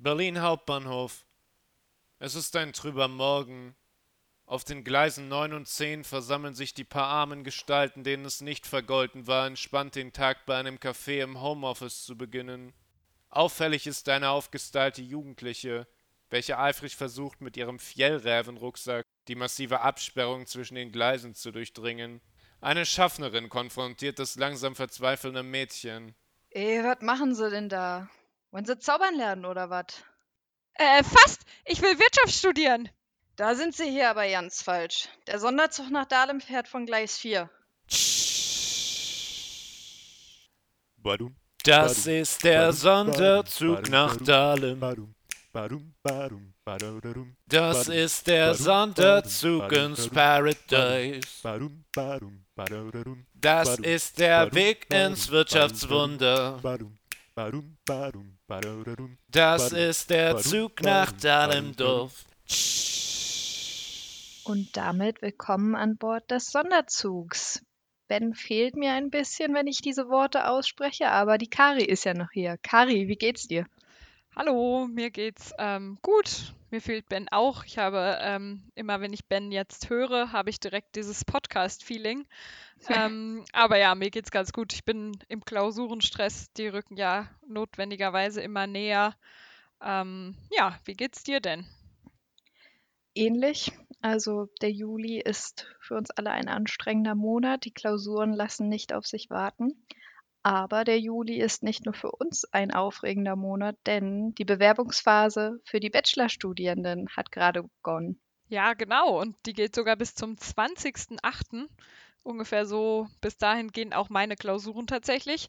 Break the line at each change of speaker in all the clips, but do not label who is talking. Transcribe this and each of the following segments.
Berlin Hauptbahnhof. Es ist ein trüber Morgen. Auf den Gleisen 9 und 10 versammeln sich die paar armen Gestalten, denen es nicht vergolten war, entspannt den Tag bei einem Café im Homeoffice zu beginnen. Auffällig ist eine aufgestylte Jugendliche, welche eifrig versucht, mit ihrem Fjellrävenrucksack die massive Absperrung zwischen den Gleisen zu durchdringen. Eine Schaffnerin konfrontiert das langsam verzweifelnde Mädchen.
Ey, was machen Sie denn da? Wollen Sie zaubern lernen oder was?
Äh, fast. Ich will Wirtschaft studieren.
Da sind Sie hier aber ganz falsch. Der Sonderzug nach Dahlem fährt von Gleis 4.
Badum, das ist der Sonderzug nach Dahlem. Das ist der Sonderzug ins Paradise. Das ist der Weg ins Wirtschaftswunder. Das ist der Zug nach Dahlendorf.
Und damit willkommen an Bord des Sonderzugs. Ben fehlt mir ein bisschen, wenn ich diese Worte ausspreche, aber die Kari ist ja noch hier. Kari, wie geht's dir?
Hallo, mir geht's ähm, gut. Mir fehlt Ben auch. Ich habe ähm, immer, wenn ich Ben jetzt höre, habe ich direkt dieses Podcast-Feeling. ähm, aber ja, mir geht's ganz gut. Ich bin im Klausurenstress. Die rücken ja notwendigerweise immer näher. Ähm, ja, wie geht's dir denn?
Ähnlich. Also der Juli ist für uns alle ein anstrengender Monat. Die Klausuren lassen nicht auf sich warten. Aber der Juli ist nicht nur für uns ein aufregender Monat, denn die Bewerbungsphase für die Bachelorstudierenden hat gerade begonnen.
Ja, genau. Und die geht sogar bis zum 20.08. Ungefähr so bis dahin gehen auch meine Klausuren tatsächlich.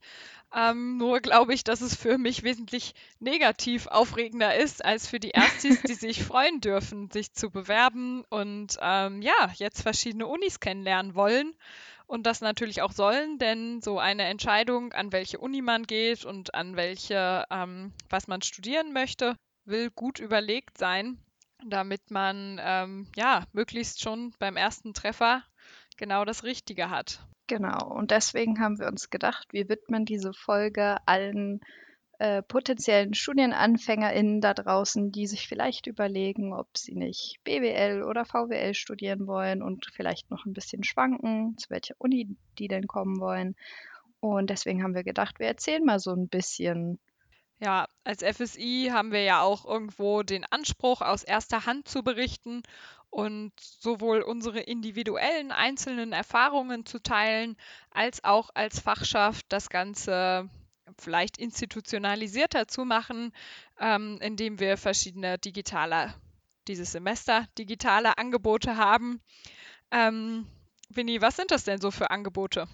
Ähm, nur glaube ich, dass es für mich wesentlich negativ aufregender ist als für die Erstis, die sich freuen dürfen, sich zu bewerben und ähm, ja, jetzt verschiedene Unis kennenlernen wollen und das natürlich auch sollen, denn so eine Entscheidung, an welche Uni man geht und an welche, ähm, was man studieren möchte, will gut überlegt sein, damit man ähm, ja möglichst schon beim ersten Treffer genau das Richtige hat.
Genau, und deswegen haben wir uns gedacht, wir widmen diese Folge allen äh, potenziellen StudienanfängerInnen da draußen, die sich vielleicht überlegen, ob sie nicht BWL oder VWL studieren wollen und vielleicht noch ein bisschen schwanken, zu welcher Uni die denn kommen wollen. Und deswegen haben wir gedacht, wir erzählen mal so ein bisschen.
Ja, als FSI haben wir ja auch irgendwo den Anspruch, aus erster Hand zu berichten und sowohl unsere individuellen einzelnen Erfahrungen zu teilen, als auch als Fachschaft das Ganze vielleicht institutionalisierter zu machen, ähm, indem wir verschiedene digitale, dieses Semester digitale Angebote haben. Ähm, Winnie, was sind das denn so für Angebote?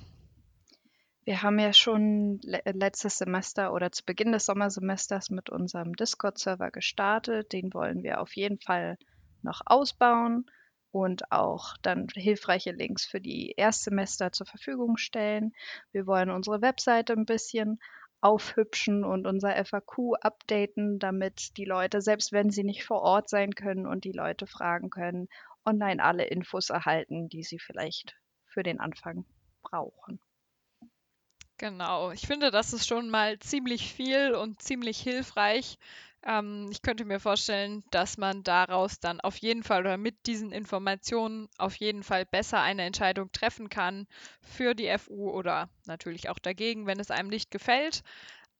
Wir haben ja schon le letztes Semester oder zu Beginn des Sommersemesters mit unserem Discord-Server gestartet. Den wollen wir auf jeden Fall noch ausbauen und auch dann hilfreiche Links für die Erstsemester zur Verfügung stellen. Wir wollen unsere Webseite ein bisschen aufhübschen und unser FAQ updaten, damit die Leute, selbst wenn sie nicht vor Ort sein können und die Leute fragen können, online alle Infos erhalten, die sie vielleicht für den Anfang brauchen.
Genau, ich finde, das ist schon mal ziemlich viel und ziemlich hilfreich. Ähm, ich könnte mir vorstellen, dass man daraus dann auf jeden Fall oder mit diesen Informationen auf jeden Fall besser eine Entscheidung treffen kann für die FU oder natürlich auch dagegen, wenn es einem nicht gefällt.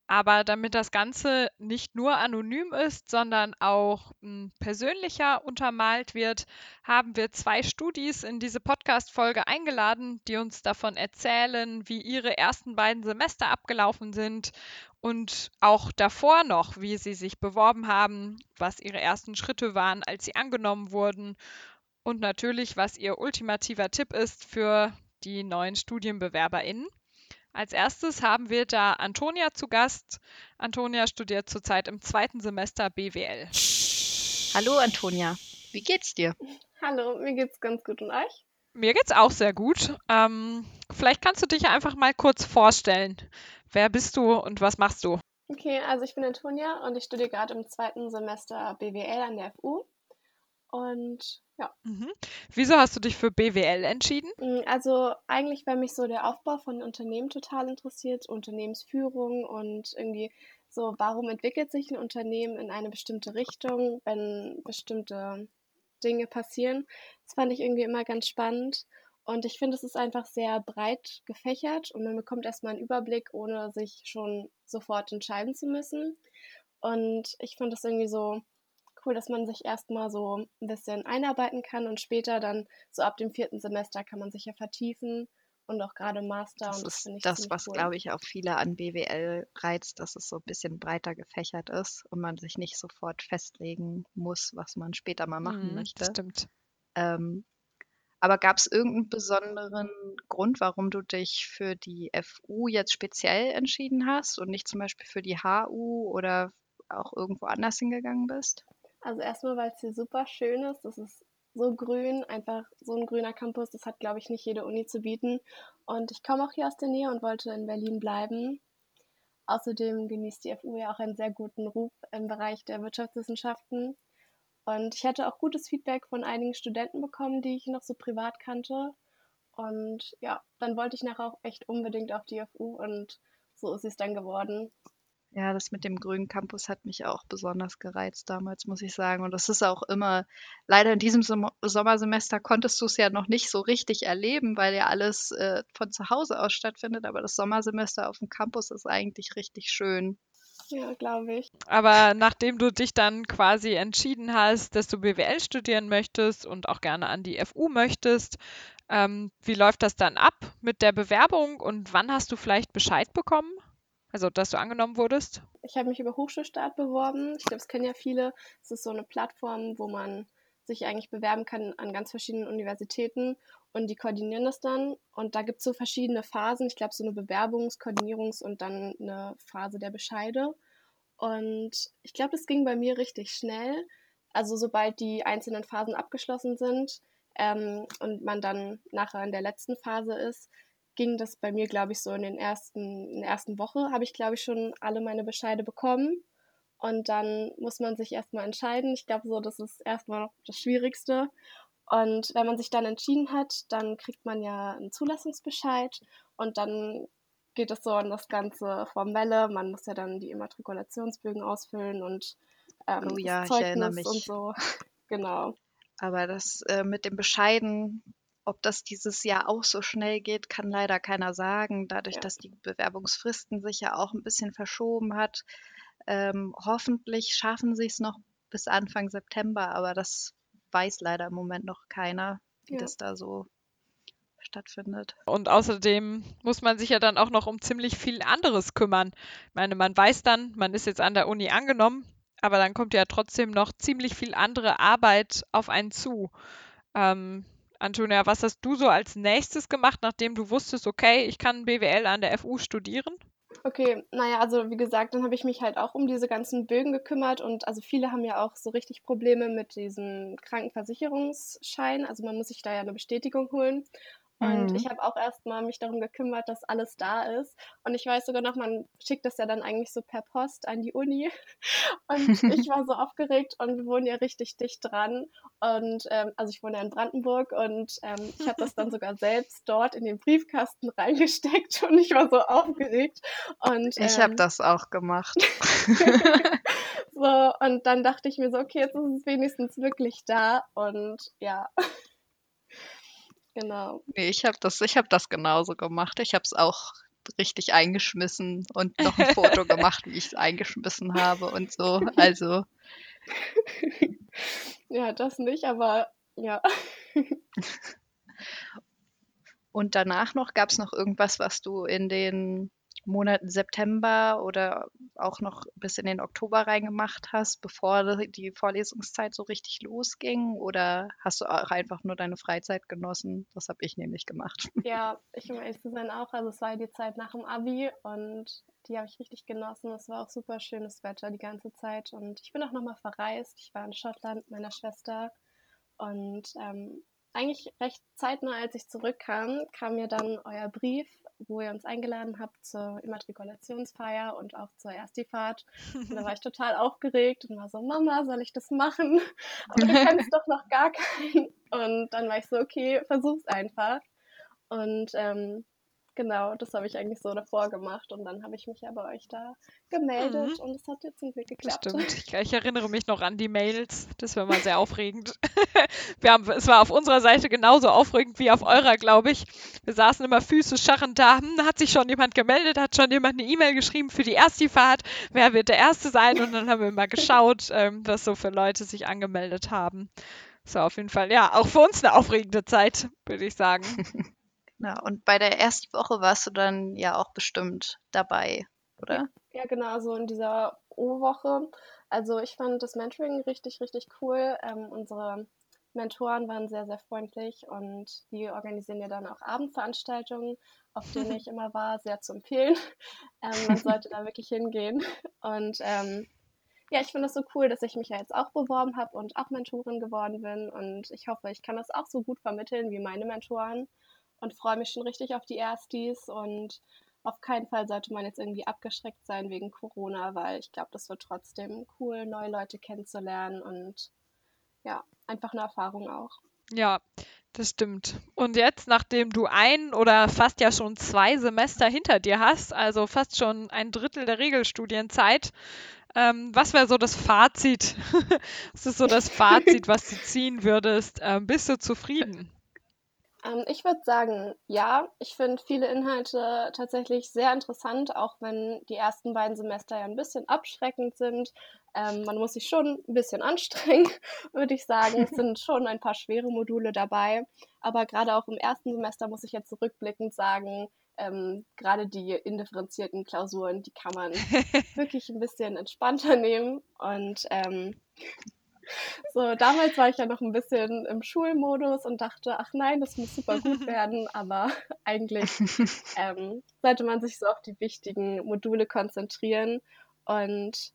Aber damit das Ganze nicht nur anonym ist, sondern auch m, hm, persönlicher untermalt wird, haben wir zwei Studis in diese Podcast-Folge eingeladen, die uns davon erzählen, wie ihre ersten beiden Semester abgelaufen sind und auch davor noch, wie sie sich beworben haben, was ihre ersten Schritte waren, als sie angenommen wurden und natürlich, was ihr ultimativer Tipp ist für die neuen StudienbewerberInnen. Als erstes haben wir da Antonia zu Gast. Antonia studiert zurzeit im zweiten Semester BWL.
Hallo Antonia, wie geht's dir?
Hallo, mir geht's ganz gut und euch?
Mir geht's auch sehr gut. Ähm, vielleicht kannst du dich einfach mal kurz vorstellen. Wer bist du und was machst du?
Okay, also ich bin Antonia und ich studiere gerade im zweiten Semester BWL an der FU. Und ja.
Mhm. Wieso hast du dich für BWL entschieden?
Mm, also eigentlich, weil mich so der Aufbau von Unternehmen total interessiert, Unternehmensführung und irgendwie so, warum entwickelt sich ein Unternehmen in eine bestimmte Richtung, wenn bestimmte Dinge passieren. Das fand ich irgendwie immer ganz spannend. Und ich finde, es ist einfach sehr breit gefächert und man bekommt erstmal einen Überblick, ohne sich schon sofort entscheiden zu müssen. Und ich finde es irgendwie so cool, dass man sich erstmal so ein bisschen einarbeiten kann und später dann so ab dem vierten Semester kann man sich ja vertiefen und auch gerade Master.
Das
und
ist das,
ziemlich
was,
cool.
glaube ich, auch viele an BWL reizt, dass es so ein bisschen breiter gefächert ist und man sich nicht sofort festlegen muss, was man später mal machen
Mhm,
möchte.
Stimmt.
Ähm, aber gab es irgendeinen besonderen Grund, warum du dich für die FU jetzt speziell entschieden hast und nicht zum Beispiel für die HU oder auch irgendwo anders hingegangen bist?
Also erstmal, weil es hier super schön ist. Das ist so grün, einfach so ein grüner Campus. Das hat, glaube ich, nicht jede Uni zu bieten. Und ich komme auch hier aus der Nähe und wollte in Berlin bleiben. Außerdem genießt die FU ja auch einen sehr guten Ruf im Bereich der Wirtschaftswissenschaften. Und ich hatte auch gutes Feedback von einigen Studenten bekommen, die ich noch so privat kannte. Und ja, dann wollte ich nachher auch echt unbedingt auf die FU und so ist es dann geworden.
Ja, das mit dem grünen Campus hat mich auch besonders gereizt damals, muss ich sagen. Und das ist auch immer, leider in diesem Som Sommersemester konntest du es ja noch nicht so richtig erleben, weil ja alles äh, von zu Hause aus stattfindet. Aber das Sommersemester auf dem Campus ist eigentlich richtig schön.
Ja, glaube ich.
Aber nachdem du dich dann quasi entschieden hast, dass du BWL studieren möchtest und auch gerne an die FU möchtest, ähm, wie läuft das dann ab mit der Bewerbung und wann hast du vielleicht Bescheid bekommen? Also, dass du angenommen wurdest?
Ich habe mich über Hochschulstart beworben. Ich glaube, das kennen ja viele. Es ist so eine Plattform, wo man sich eigentlich bewerben kann an ganz verschiedenen Universitäten und die koordinieren das dann. Und da gibt es so verschiedene Phasen. Ich glaube, so eine Bewerbungs-, Koordinierungs- und dann eine Phase der Bescheide. Und ich glaube, das ging bei mir richtig schnell. Also sobald die einzelnen Phasen abgeschlossen sind ähm, und man dann nachher in der letzten Phase ist, ging das bei mir, glaube ich, so in, den ersten, in der ersten Woche, habe ich, glaube ich, schon alle meine Bescheide bekommen. Und dann muss man sich erstmal entscheiden. Ich glaube, so, das ist erstmal noch das Schwierigste. Und wenn man sich dann entschieden hat, dann kriegt man ja einen Zulassungsbescheid und dann geht es so an das ganze Formelle. Man muss ja dann die Immatrikulationsbögen ausfüllen und ähm,
Oh ja,
das
ich erinnere
Zeugnis und
mich.
so. Genau.
Aber das äh, mit dem Bescheiden, ob das dieses Jahr auch so schnell geht, kann leider keiner sagen. Dadurch,
Ja.
dass die Bewerbungsfristen sich ja auch ein bisschen verschoben hat. Ähm, hoffentlich schaffen sie es noch bis Anfang September, aber das weiß leider im Moment noch keiner, wie
Ja.
das da so stattfindet.
Und außerdem muss man sich ja dann auch noch um ziemlich viel anderes kümmern. Ich meine, man weiß dann, man ist jetzt an der Uni angenommen, aber dann kommt ja trotzdem noch ziemlich viel andere Arbeit auf einen zu. Ähm, Antonia, was hast du so als nächstes gemacht, nachdem du wusstest, okay, ich kann BWL an der FU studieren?
Okay, naja, also wie gesagt, dann habe ich mich halt auch um diese ganzen Bögen gekümmert und also viele haben ja auch so richtig Probleme mit diesem Krankenversicherungsschein. Also man muss sich da ja eine Bestätigung holen. Und
Mhm.
ich habe auch erstmal mich darum gekümmert, dass alles da ist. Und ich weiß sogar noch, man schickt das ja dann eigentlich so per Post an die Uni. Und ich war so aufgeregt und wir wohnen ja richtig dicht dran. Und ähm, also ich wohne ja in Brandenburg und ähm, ich habe das dann sogar selbst dort in den Briefkasten reingesteckt und ich war so aufgeregt. Und
Ich habe
ähm,
das auch gemacht.
so, und dann dachte ich mir so, okay, jetzt ist es wenigstens wirklich da. Und ja, genau.
Nee, ich habe das, ich habe das genauso gemacht. Ich habe es auch richtig eingeschmissen und noch ein Foto gemacht, wie ich es eingeschmissen habe und so. Also
Ja, das nicht, aber ja.
Und danach noch, gab es noch irgendwas, was du in den Monaten September oder auch noch bis in den Oktober reingemacht hast, bevor die- Vorlesungszeit so richtig losging? Oder hast du auch einfach nur deine Freizeit genossen? Das habe ich nämlich gemacht.
Ja, ich um ehrlich zu sein auch. Also es war die Zeit nach dem Abi und die habe ich richtig genossen. Es war auch super schönes Wetter die ganze Zeit. Und ich bin auch nochmal verreist. Ich war in Schottland mit meiner Schwester. Und ähm, eigentlich recht zeitnah, als ich zurückkam, kam mir dann euer Brief, wo ihr uns eingeladen habt zur Immatrikulationsfeier und auch zur Erstifahrt. Und da war ich total aufgeregt und war so, Mama, soll ich das machen? Aber du kennst doch noch gar keinen. Und dann war ich so, okay, versuch's einfach. Und ähm, Genau, das habe ich eigentlich so davor gemacht und dann habe ich mich ja bei euch da gemeldet
Mhm.
und es hat jetzt zum Glück geklappt.
stimmt. Ich, ich erinnere mich noch an die Mails. Das war mal sehr aufregend. Wir haben, es war auf unserer Seite genauso aufregend wie auf eurer, glaube ich. Wir saßen immer Füße scharrend da. Hm, hat sich schon jemand gemeldet? Hat schon jemand eine E-Mail geschrieben für die Ersti-Fahrt? Wer wird der Erste sein? Und dann haben wir mal geschaut, ähm, was so für Leute sich angemeldet haben. War auf jeden Fall, ja, auch für uns eine aufregende Zeit, würde ich sagen.
Ja, und bei der ersten Woche warst du dann ja auch bestimmt dabei, oder?
Ja, genau, so in dieser O-Woche. Also ich fand das Mentoring richtig, richtig cool. Ähm, unsere Mentoren waren sehr, sehr freundlich und die organisieren ja dann auch Abendveranstaltungen, auf denen ich immer war, sehr zu empfehlen. Ähm, man sollte da wirklich hingehen. Und ähm, ja, ich finde es so cool, dass ich mich ja jetzt auch beworben habe und auch Mentorin geworden bin. Und ich hoffe, ich kann das auch so gut vermitteln wie meine Mentoren und freue mich schon richtig auf die Erstis. Und auf keinen Fall sollte man jetzt irgendwie abgeschreckt sein wegen Corona, weil ich glaube, das wird trotzdem cool, neue Leute kennenzulernen und ja, einfach eine Erfahrung auch.
Ja, das stimmt. Und jetzt, nachdem du ein oder fast ja schon zwei Semester hinter dir hast, also fast schon ein Drittel der Regelstudienzeit, ähm, was wäre so das Fazit? was ist so das Fazit, was du ziehen würdest? Ähm, bist du zufrieden?
Ähm, ich würde sagen, ja, ich finde viele Inhalte tatsächlich sehr interessant, auch wenn die ersten beiden Semester ja ein bisschen abschreckend sind. Ähm, man muss sich schon ein bisschen anstrengen, würde ich sagen. Es sind schon ein paar schwere Module dabei. Aber gerade auch im ersten Semester muss ich jetzt zurückblickend sagen, ähm, gerade die indifferenzierten Klausuren, die kann man wirklich ein bisschen entspannter nehmen. Und ähm, so, damals war ich ja noch ein bisschen im Schulmodus und dachte, ach nein, das muss super gut werden, aber eigentlich ähm, sollte man sich so auf die wichtigen Module konzentrieren. Und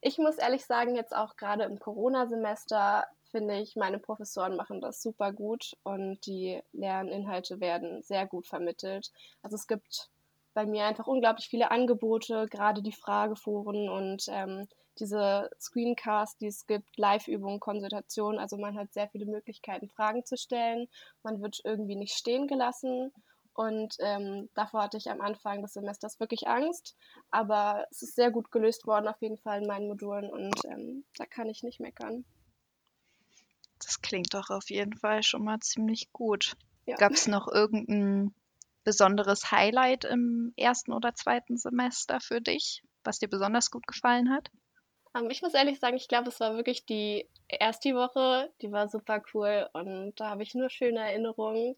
ich muss ehrlich sagen, jetzt auch gerade im Corona-Semester finde ich, meine Professoren machen das super gut und die Lerninhalte werden sehr gut vermittelt. Also es gibt bei mir einfach unglaublich viele Angebote, gerade die Frageforen und ähm, diese Screencasts, die es gibt, Live-Übungen, Konsultationen. Also man hat sehr viele Möglichkeiten, Fragen zu stellen. Man wird irgendwie nicht stehen gelassen. Und ähm, davor hatte ich am Anfang des Semesters wirklich Angst. Aber es ist sehr gut gelöst worden, auf jeden Fall in meinen Modulen. Und ähm, da kann ich nicht meckern.
Das klingt doch auf jeden Fall schon mal ziemlich gut.
Ja.
Gab es noch irgendein besonderes Highlight im ersten oder zweiten Semester für dich, was dir besonders gut gefallen hat?
Ähm, ich muss ehrlich sagen, ich glaube, es war wirklich die erste Woche, die war super cool und da habe ich nur schöne Erinnerungen.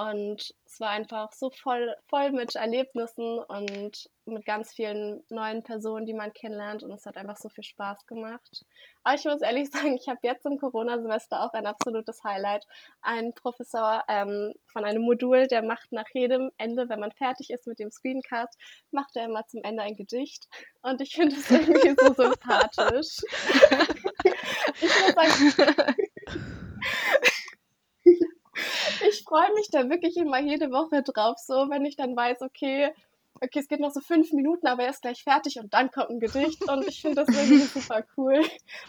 Und es war einfach so voll, voll mit Erlebnissen und mit ganz vielen neuen Personen, die man kennenlernt. Und es hat einfach so viel Spaß gemacht. Aber ich muss ehrlich sagen, ich habe jetzt im Corona-Semester auch ein absolutes Highlight. Ein Professor ähm, von einem Modul, der macht nach jedem Ende, wenn man fertig ist mit dem Screencast, macht er immer zum Ende ein Gedicht. Und ich finde es irgendwie so sympathisch. ich muss sagen, freue mich da wirklich immer jede Woche drauf, so wenn ich dann weiß, okay, okay, es geht noch so fünf Minuten, aber er ist gleich fertig und dann kommt ein Gedicht und ich finde das irgendwie super cool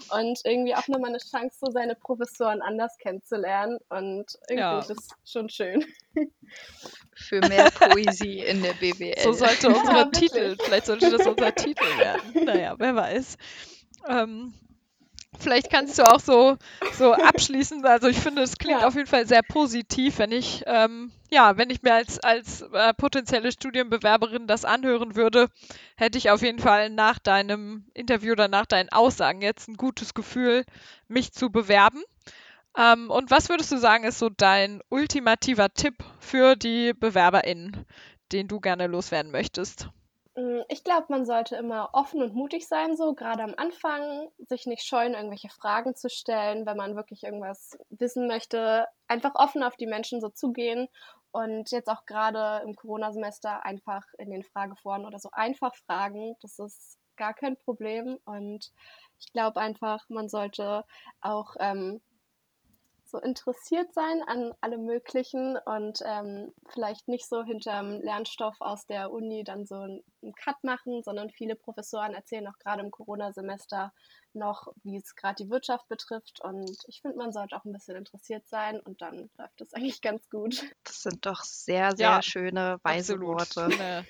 und irgendwie auch nochmal eine Chance, so seine Professoren anders kennenzulernen und irgendwie
Ja.
finde ich das schon schön.
Für mehr Poesie in der BWL.
So sollte unsere
wirklich.
Titel, vielleicht sollte das unser Titel werden. Naja, wer weiß. Ähm, vielleicht kannst du auch so, so abschließen. Also ich finde, es klingt
Ja.
auf jeden Fall sehr positiv, wenn ich, ähm, ja, wenn ich mir als, als äh, potenzielle Studienbewerberin das anhören würde, hätte ich auf jeden Fall nach deinem Interview oder nach deinen Aussagen jetzt ein gutes Gefühl, mich zu bewerben. Ähm, und was würdest du sagen, ist so dein ultimativer Tipp für die BewerberInnen, den du gerne loswerden möchtest?
Mm, Ich glaube, man sollte immer offen und mutig sein, so gerade am Anfang, sich nicht scheuen, irgendwelche Fragen zu stellen, wenn man wirklich irgendwas wissen möchte, einfach offen auf die Menschen so zugehen und jetzt auch gerade im Corona-Semester einfach in den Frageforen oder so einfach fragen, das ist gar kein Problem und ich glaube einfach, man sollte auch ähm, so interessiert sein an allem Möglichen und ähm, vielleicht nicht so hinterm Lernstoff aus der Uni dann so einen Cut machen, sondern viele Professoren erzählen auch gerade im Corona-Semester noch, wie es gerade die Wirtschaft betrifft. Und ich finde, man sollte auch ein bisschen interessiert sein und dann läuft es eigentlich ganz gut.
Das sind doch sehr, sehr ja, schöne, weise absolut. Worte.
Eine,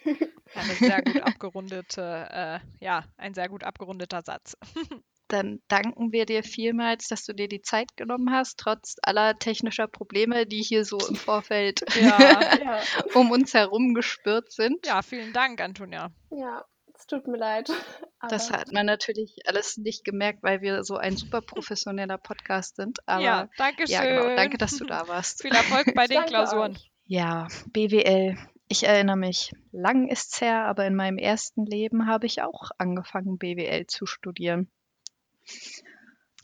eine sehr gut abgerundete, äh, ja, ein sehr gut abgerundeter Satz.
Dann danken wir dir vielmals, dass du dir die Zeit genommen hast, trotz aller technischer Probleme, die hier so im Vorfeld ja, um uns herum gespürt sind.
Ja, vielen Dank, Antonia.
Ja, es tut mir leid.
Das hat man natürlich alles nicht gemerkt, weil wir so ein super professioneller Podcast sind. Aber,
ja, danke schön. Ja, genau.
Danke, dass du da warst.
Viel Erfolg bei den Klausuren.
Euch. Ja, BWL. Ich erinnere mich, lang ist's her, aber in meinem ersten Leben habe ich auch angefangen, BWL zu studieren.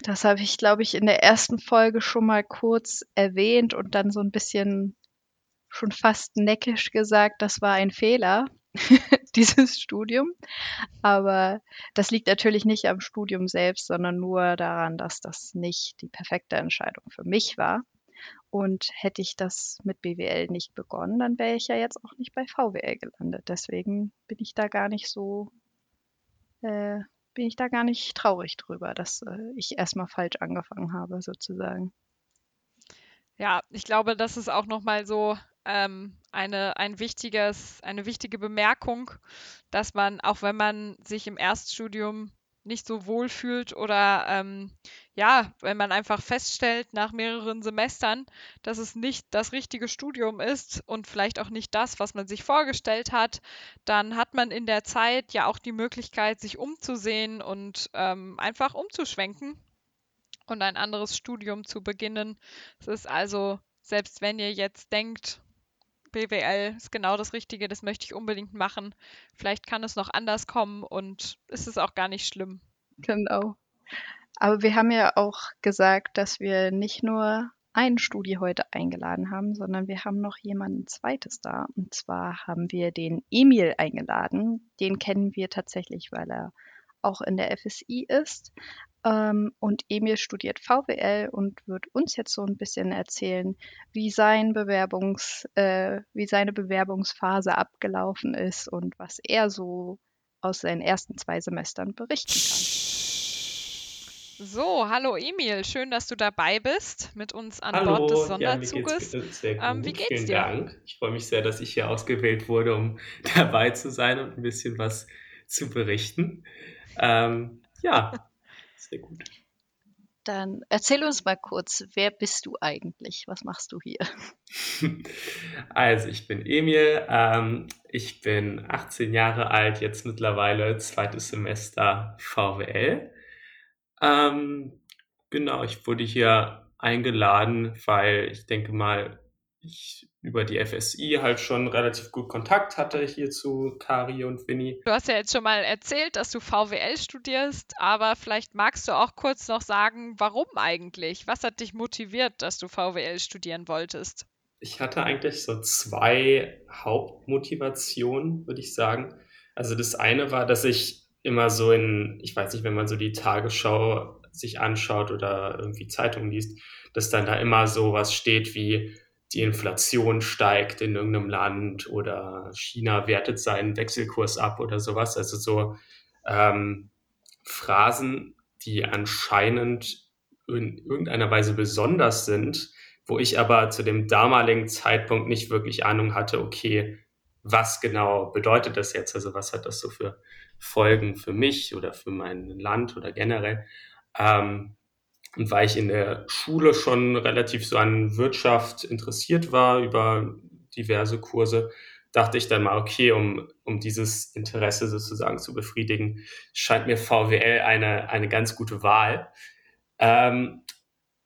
Das habe ich, glaube ich, in der ersten Folge schon mal kurz erwähnt und dann so ein bisschen schon fast neckisch gesagt, das war ein Fehler, dieses Studium. Aber das liegt natürlich nicht am Studium selbst, sondern nur daran, dass das nicht die perfekte Entscheidung für mich war. Und hätte ich das mit BWL nicht begonnen, dann wäre ich ja jetzt auch nicht bei VWL gelandet. Deswegen bin ich da gar nicht so äh, bin ich da gar nicht traurig drüber, dass äh, ich erstmal falsch angefangen habe, sozusagen.
Ja, ich glaube, das ist auch nochmal so ähm, eine, ein wichtiges, eine wichtige Bemerkung, dass man, auch wenn man sich im Erststudium nicht so wohl fühlt oder ähm, ja, wenn man einfach feststellt nach mehreren Semestern, dass es nicht das richtige Studium ist und vielleicht auch nicht das, was man sich vorgestellt hat, dann hat man in der Zeit ja auch die Möglichkeit, sich umzusehen und ähm, einfach umzuschwenken und ein anderes Studium zu beginnen. Es ist also, selbst wenn ihr jetzt denkt, BWL ist genau das Richtige, das möchte ich unbedingt machen. Vielleicht kann es noch anders kommen und es ist auch gar nicht schlimm.
Genau. Aber wir haben ja auch gesagt, dass wir nicht nur einen Studi heute eingeladen haben, sondern wir haben noch jemanden zweites da. Und zwar haben wir den Emil eingeladen. Den kennen wir tatsächlich, weil er auch in der FSI ist. Ähm, und Emil studiert VWL und wird uns jetzt so ein bisschen erzählen, wie, sein Bewerbungs, äh, wie seine Bewerbungsphase abgelaufen ist und was er so aus seinen ersten zwei Semestern berichten kann.
So, hallo Emil, schön, dass du dabei bist mit uns an hallo, Bord des Sonderzuges.
Ja, mir geht's sehr gut. Ähm, wie geht's Vielen dir? Dank. Ich freue mich sehr, dass ich hier ausgewählt wurde, um dabei zu sein und ein bisschen was zu berichten. Ähm, ja, sehr gut.
Dann erzähl uns mal kurz, wer bist du eigentlich? Was machst du hier?
Also, ich bin Emil, ähm, ich bin 18 Jahre alt, jetzt mittlerweile zweites Semester VWL. Ähm, genau, ich wurde hier eingeladen, weil ich denke mal, ich über die FSI halt schon relativ gut Kontakt hatte hier zu Kari und Winnie.
Du hast ja jetzt schon mal erzählt, dass du VWL studierst, aber vielleicht magst du auch kurz noch sagen, warum eigentlich? Was hat dich motiviert, dass du VWL studieren wolltest?
Ich hatte eigentlich so zwei Hauptmotivationen, würde ich sagen. Also das eine war, dass ich immer so in, ich weiß nicht, wenn man so die Tagesschau sich anschaut oder irgendwie Zeitungen liest, dass dann da immer so was steht wie die Inflation steigt in irgendeinem Land oder China wertet seinen Wechselkurs ab oder sowas. Also so ähm, Phrasen, die anscheinend in irgendeiner Weise besonders sind, wo ich aber zu dem damaligen Zeitpunkt nicht wirklich Ahnung hatte, okay, was genau bedeutet das jetzt? Also was hat das so für Folgen für mich oder für mein Land oder generell. Ähm, und weil ich in der Schule schon relativ so an Wirtschaft interessiert war über diverse Kurse, dachte ich dann mal, okay, um, um dieses Interesse sozusagen zu befriedigen, scheint mir VWL eine, eine ganz gute Wahl. Ähm,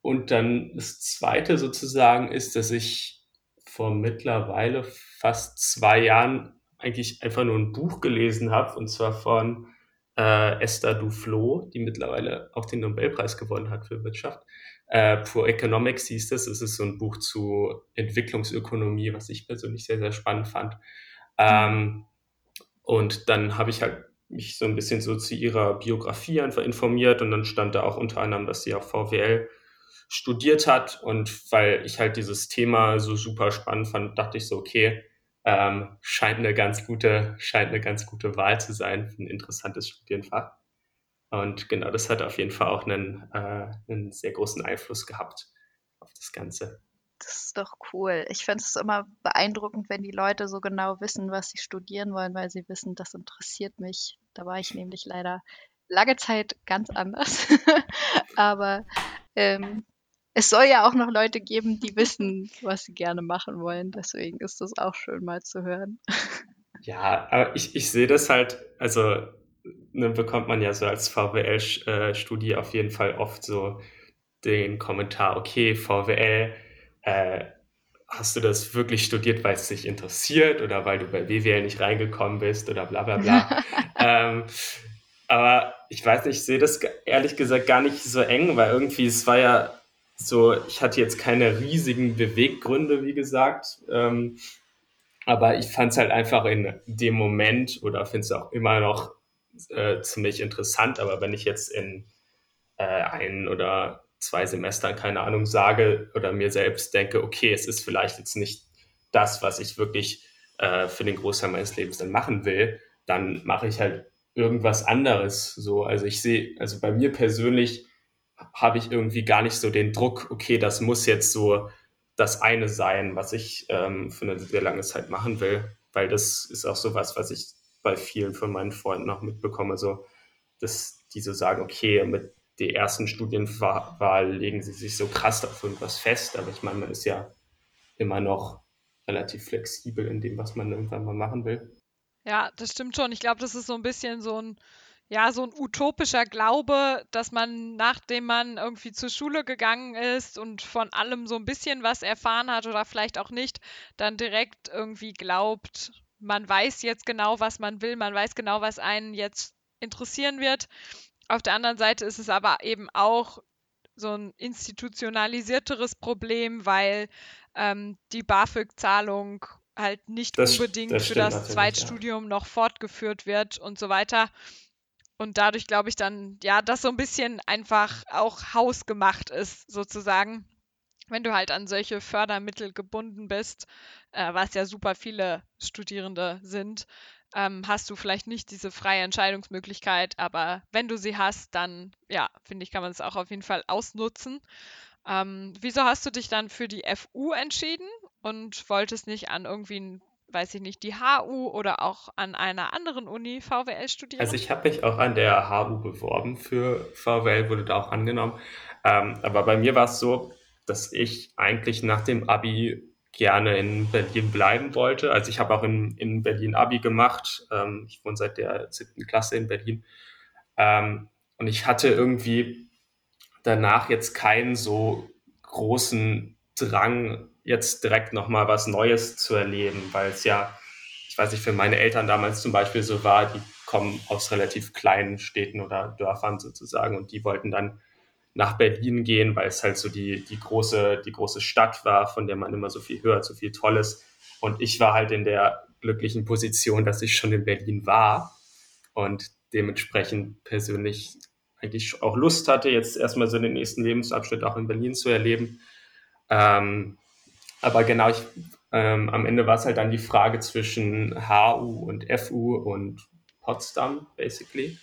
und dann das Zweite sozusagen ist, dass ich vor mittlerweile fast zwei Jahren eigentlich einfach nur ein Buch gelesen habe, und zwar von äh, Esther Duflo, die mittlerweile auch den Nobelpreis gewonnen hat für Wirtschaft. Äh, Pro Economics hieß das. Es ist so ein Buch zu Entwicklungsökonomie, was ich persönlich sehr, sehr spannend fand. Ähm, und dann habe ich halt mich so ein bisschen so zu ihrer Biografie einfach informiert und dann stand da auch unter anderem, dass sie auch VWL studiert hat. Und weil ich halt dieses Thema so super spannend fand, dachte ich so, okay, ähm, scheint eine ganz gute, scheint eine ganz gute Wahl zu sein für ein interessantes Studienfach. Und genau, das hat auf jeden Fall auch einen, äh, einen sehr großen Einfluss gehabt auf das Ganze.
Das ist doch cool. Ich finde es immer beeindruckend, wenn die Leute so genau wissen, was sie studieren wollen, weil sie wissen, das interessiert mich. Da war ich nämlich leider lange Zeit ganz anders. Aber ähm, es soll ja auch noch Leute geben, die wissen, was sie gerne machen wollen. Deswegen ist das auch schön mal zu hören.
Ja, aber ich, ich sehe das halt, also ne, bekommt man ja so als VWL-Studie auf jeden Fall oft so den Kommentar, okay, VWL, äh, hast du das wirklich studiert, weil es dich interessiert oder weil du bei BWL nicht reingekommen bist oder bla bla bla. ähm, aber ich weiß nicht, ich sehe das ehrlich gesagt gar nicht so eng, weil irgendwie es war ja so, ich hatte jetzt keine riesigen Beweggründe, wie gesagt. Ähm, aber ich fand es halt einfach in dem Moment oder finde es auch immer noch äh, ziemlich interessant. Aber wenn ich jetzt in äh, ein oder zwei Semestern, keine Ahnung, sage oder mir selbst denke, okay, es ist vielleicht jetzt nicht das, was ich wirklich äh, für den Großteil meines Lebens dann machen will, dann mache ich halt irgendwas anderes. So, also ich sehe, also bei mir persönlich habe ich irgendwie gar nicht so den Druck, okay, das muss jetzt so das eine sein, was ich ähm, für eine sehr lange Zeit machen will, weil das ist auch sowas, was ich bei vielen von meinen Freunden noch mitbekomme, so, dass die so sagen, okay, mit der ersten Studienwahl legen sie sich so krass auf irgendwas fest, aber ich meine, man ist ja immer noch relativ flexibel in dem, was man irgendwann mal machen will.
Ja, das stimmt schon. Ich glaube, das ist so ein bisschen so ein ja, so ein utopischer Glaube, dass man, nachdem man irgendwie zur Schule gegangen ist und von allem so ein bisschen was erfahren hat oder vielleicht auch nicht, dann direkt irgendwie glaubt, man weiß jetzt genau, was man will, man weiß genau, was einen jetzt interessieren wird. Auf der anderen Seite ist es aber eben auch so ein institutionalisierteres Problem, weil ähm, die BAföG-Zahlung halt nicht das, unbedingt das für das Zweitstudium ja. noch fortgeführt wird und so weiter. Und dadurch glaube ich dann, ja, dass so ein bisschen einfach auch hausgemacht ist, sozusagen. Wenn du halt an solche Fördermittel gebunden bist, äh, was ja super viele Studierende sind, ähm, hast du vielleicht nicht diese freie Entscheidungsmöglichkeit, aber wenn du sie hast, dann, ja, finde ich, kann man es auch auf jeden Fall ausnutzen. Ähm, wieso hast du dich dann für die FU entschieden und wolltest nicht an irgendwie ein weiß ich nicht, die HU oder auch an einer anderen Uni VWL studieren?
Also ich habe mich auch an der HU beworben für VWL, wurde da auch angenommen. Ähm, aber bei mir war es so, dass ich eigentlich nach dem Abi gerne in Berlin bleiben wollte. Also ich habe auch in, in Berlin Abi gemacht. Ähm, ich wohne seit der siebten Klasse in Berlin. Ähm, und ich hatte irgendwie danach jetzt keinen so großen Drang, jetzt direkt nochmal was Neues zu erleben, weil es ja, ich weiß nicht, für meine Eltern damals zum Beispiel so war, die kommen aus relativ kleinen Städten oder Dörfern sozusagen und die wollten dann nach Berlin gehen, weil es halt so die, die, große, die große Stadt war, von der man immer so viel hört, so viel Tolles. Und ich war halt in der glücklichen Position, dass ich schon in Berlin war und dementsprechend persönlich eigentlich auch Lust hatte, jetzt erstmal so den nächsten Lebensabschnitt auch in Berlin zu erleben. Ähm, aber genau, ich, ähm, am Ende war es halt dann die Frage zwischen HU und FU und Potsdam, basically.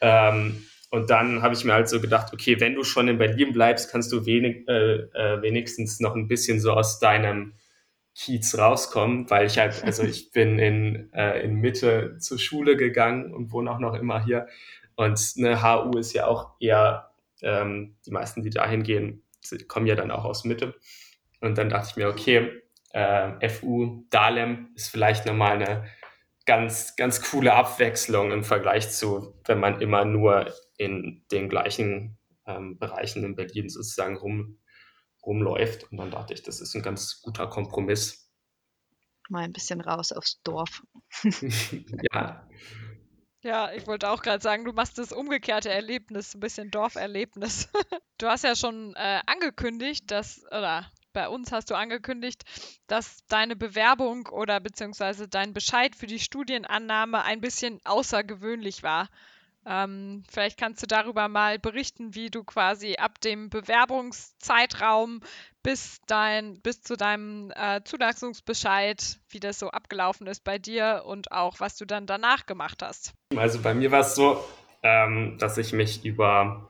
Ähm, und dann habe ich mir halt so gedacht, okay, wenn du schon in Berlin bleibst, kannst du wenig, äh, äh, wenigstens noch ein bisschen so aus deinem Kiez rauskommen, weil ich halt, also ich bin in, äh, in Mitte zur Schule gegangen und wohne auch noch immer hier. Und eine HU ist ja auch eher, ähm, die meisten, die dahin gehen, kommen ja dann auch aus Mitte. Und dann dachte ich mir, okay, äh, FU Dahlem ist vielleicht nochmal eine ganz, ganz coole Abwechslung im Vergleich zu, wenn man immer nur in den gleichen ähm, Bereichen in Berlin sozusagen rum, rumläuft. Und dann dachte ich, das ist ein ganz guter Kompromiss.
Mal ein bisschen raus aufs Dorf.
ja.
Ja, ich wollte auch gerade sagen, du machst das umgekehrte Erlebnis, ein bisschen Dorferlebnis. du hast ja schon äh, angekündigt, dass, oder bei uns hast du angekündigt, dass deine Bewerbung oder beziehungsweise dein Bescheid für die Studienannahme ein bisschen außergewöhnlich war. Ähm, vielleicht kannst du darüber mal berichten, wie du quasi ab dem Bewerbungszeitraum bis, dein, bis zu deinem äh, Zulassungsbescheid, wie das so abgelaufen ist bei dir und auch was du dann danach gemacht hast.
Also bei mir war es so, ähm, dass ich mich über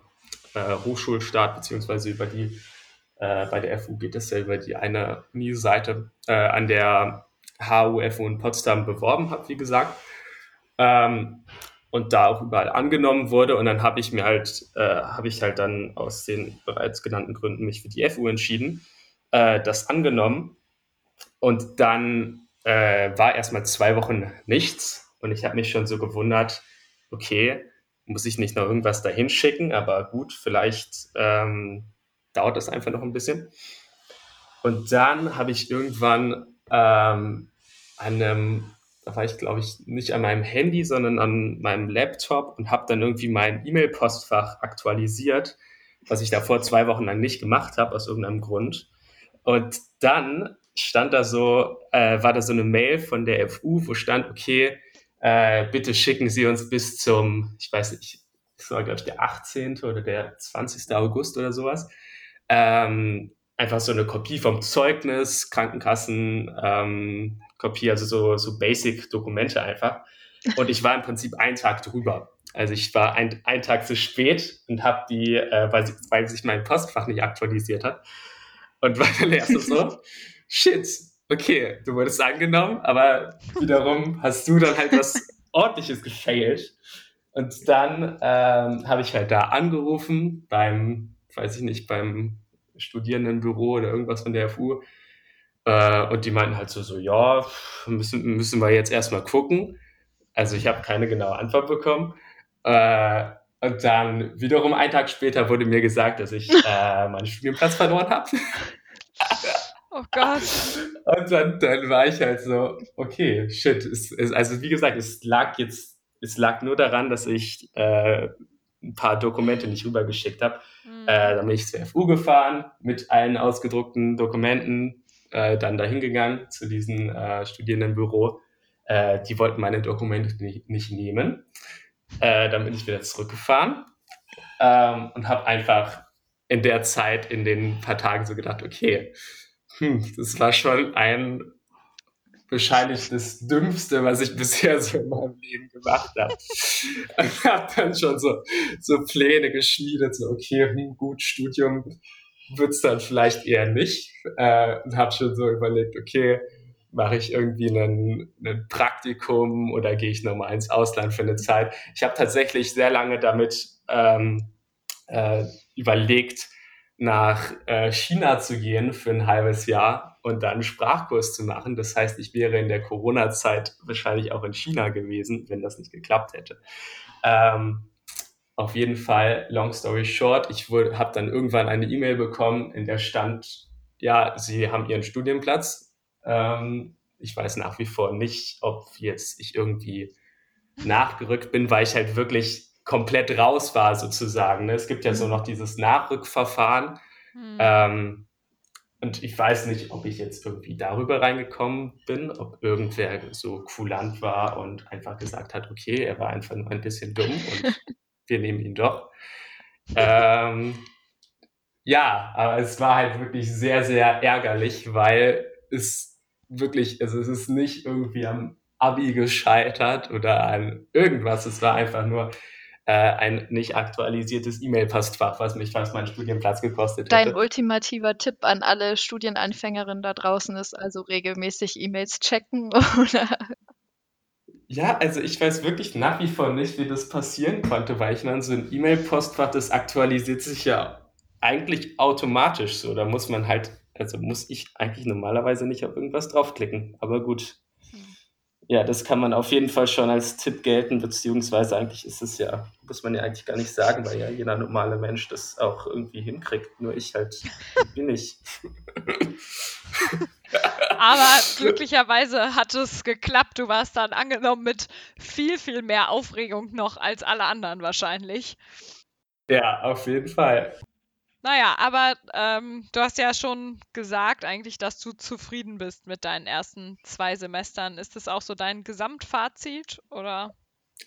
äh, Hochschulstart beziehungsweise über die, äh, bei der FU geht es ja über die eine Uni-Seite äh, an der HUFU in Potsdam beworben habe, wie gesagt. Ähm, und da auch überall angenommen wurde. Und dann habe ich mir halt, äh, habe ich halt dann aus den bereits genannten Gründen mich für die FU entschieden, äh, das angenommen. Und dann äh, war erstmal zwei Wochen nichts. Und ich habe mich schon so gewundert, okay, muss ich nicht noch irgendwas dahin schicken, aber gut, vielleicht ähm, dauert das einfach noch ein bisschen. Und dann habe ich irgendwann ähm, an einem da war ich, glaube ich, nicht an meinem Handy, sondern an meinem Laptop und habe dann irgendwie mein E-Mail-Postfach aktualisiert, was ich da vor zwei Wochen lang nicht gemacht habe, aus irgendeinem Grund. Und dann stand da so, äh, war da so eine Mail von der FU, wo stand, okay, äh, bitte schicken Sie uns bis zum, ich weiß nicht, das war, glaube ich, der 18. oder der 20. August oder sowas, ähm, einfach so eine Kopie vom Zeugnis, Krankenkassen, ähm, Kopie, also so, so Basic-Dokumente einfach. Und ich war im Prinzip einen Tag drüber. Also ich war ein, einen Tag zu spät und habe die, äh, weil, weil sich mein Postfach nicht aktualisiert hat. Und war dann erst so, shit, okay, du wurdest angenommen, aber wiederum hast du dann halt was ordentliches gefailt. Und dann ähm, habe ich halt da angerufen beim, weiß ich nicht, beim Studierendenbüro oder irgendwas von der FU äh, und die meinten halt so, so ja, müssen, müssen wir jetzt erstmal gucken. Also ich habe keine genaue Antwort bekommen. Äh, und dann wiederum einen Tag später wurde mir gesagt, dass ich äh, meinen Studienplatz verloren habe.
Oh Gott.
Und dann, dann war ich halt so, okay, shit. Es, es, also wie gesagt, es lag jetzt, es lag nur daran, dass ich äh, ein paar Dokumente nicht rübergeschickt habe. Mhm. Äh, dann bin ich zur FU gefahren mit allen ausgedruckten Dokumenten, äh, dann dahin gegangen zu diesem äh, Studierendenbüro. Äh, die wollten meine Dokumente nicht, nicht nehmen. Äh, dann bin ich wieder zurückgefahren ähm, und habe einfach in der Zeit, in den paar Tagen so gedacht, okay, hm, das war schon ein wahrscheinlich das Dümmste, was ich bisher so in meinem Leben gemacht habe. Ich habe dann schon so, so Pläne geschmiedet, so okay, hm, gut, Studium wird es dann vielleicht eher nicht. Äh, und habe schon so überlegt, okay, mache ich irgendwie ein Praktikum oder gehe ich nochmal ins Ausland für eine Zeit. Ich habe tatsächlich sehr lange damit ähm, äh, überlegt, nach äh, China zu gehen für ein halbes Jahr und dann Sprachkurs zu machen. Das heißt, ich wäre in der Corona-Zeit wahrscheinlich auch in China gewesen, wenn das nicht geklappt hätte. Ähm, auf jeden Fall, long story short, ich habe dann irgendwann eine E-Mail bekommen, in der stand, ja, Sie haben Ihren Studienplatz. Ähm, ich weiß nach wie vor nicht, ob jetzt ich irgendwie nachgerückt bin, weil ich halt wirklich komplett raus war sozusagen. Ne? Es gibt ja so noch dieses Nachrückverfahren. Mhm. Ähm, und ich weiß nicht, ob ich jetzt irgendwie darüber reingekommen bin, ob irgendwer so kulant war und einfach gesagt hat, okay, er war einfach nur ein bisschen dumm und wir nehmen ihn doch. Ähm, ja, aber es war halt wirklich sehr, sehr ärgerlich, weil es wirklich, also es ist nicht irgendwie am Abi gescheitert oder an irgendwas. Es war einfach nur äh, ein nicht aktualisiertes E-Mail-Postfach, was mich fast meinen Studienplatz gekostet hätte.
Dein ultimativer Tipp an alle Studienanfängerinnen da draußen ist also regelmäßig E-Mails checken oder
ja, also ich weiß wirklich nach wie vor nicht, wie das passieren konnte, weil ich meine, so ein E-Mail-Postfach, das aktualisiert sich ja eigentlich automatisch so. Da muss man halt, also muss ich eigentlich normalerweise nicht auf irgendwas draufklicken. Aber gut. Ja, das kann man auf jeden Fall schon als Tipp gelten, beziehungsweise eigentlich ist es ja, muss man ja eigentlich gar nicht sagen, weil ja jeder normale Mensch das auch irgendwie hinkriegt. Nur ich halt bin ich.
Aber glücklicherweise hat es geklappt. Du warst dann angenommen mit viel, viel mehr Aufregung noch als alle anderen wahrscheinlich.
Ja, auf jeden Fall.
Naja, aber ähm, du hast ja schon gesagt eigentlich, dass du zufrieden bist mit deinen ersten zwei Semestern. Ist das auch so dein Gesamtfazit oder?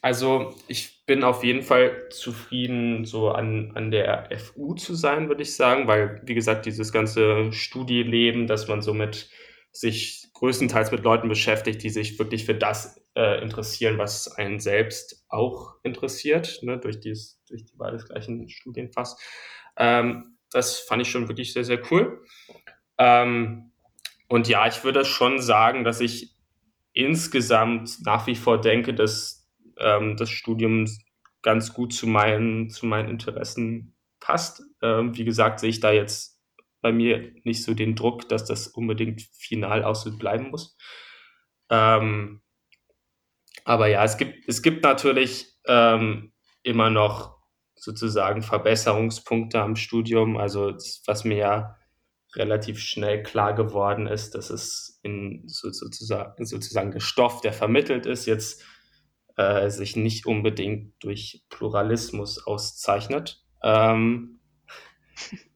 Also ich bin auf jeden Fall zufrieden, so an, an der FU zu sein, würde ich sagen, weil, wie gesagt, dieses ganze Studieleben, dass man so mit sich größtenteils mit Leuten beschäftigt, die sich wirklich für das äh, interessieren, was einen selbst auch interessiert, ne, durch, dies, durch die Wahl des gleichen Studienfachs. Ähm, das fand ich schon wirklich sehr, sehr cool. Ähm, und ja, ich würde schon sagen, dass ich insgesamt nach wie vor denke, dass ähm, das Studium ganz gut zu meinen, zu meinen Interessen passt. Ähm, wie gesagt, sehe ich da jetzt bei mir nicht so den Druck, dass das unbedingt final so bleiben muss. Ähm, aber ja, es gibt, es gibt natürlich ähm, immer noch sozusagen Verbesserungspunkte am Studium. Also was mir ja relativ schnell klar geworden ist, dass es in so, sozusagen, sozusagen der Stoff, der vermittelt ist, jetzt äh, sich nicht unbedingt durch Pluralismus auszeichnet. Ähm,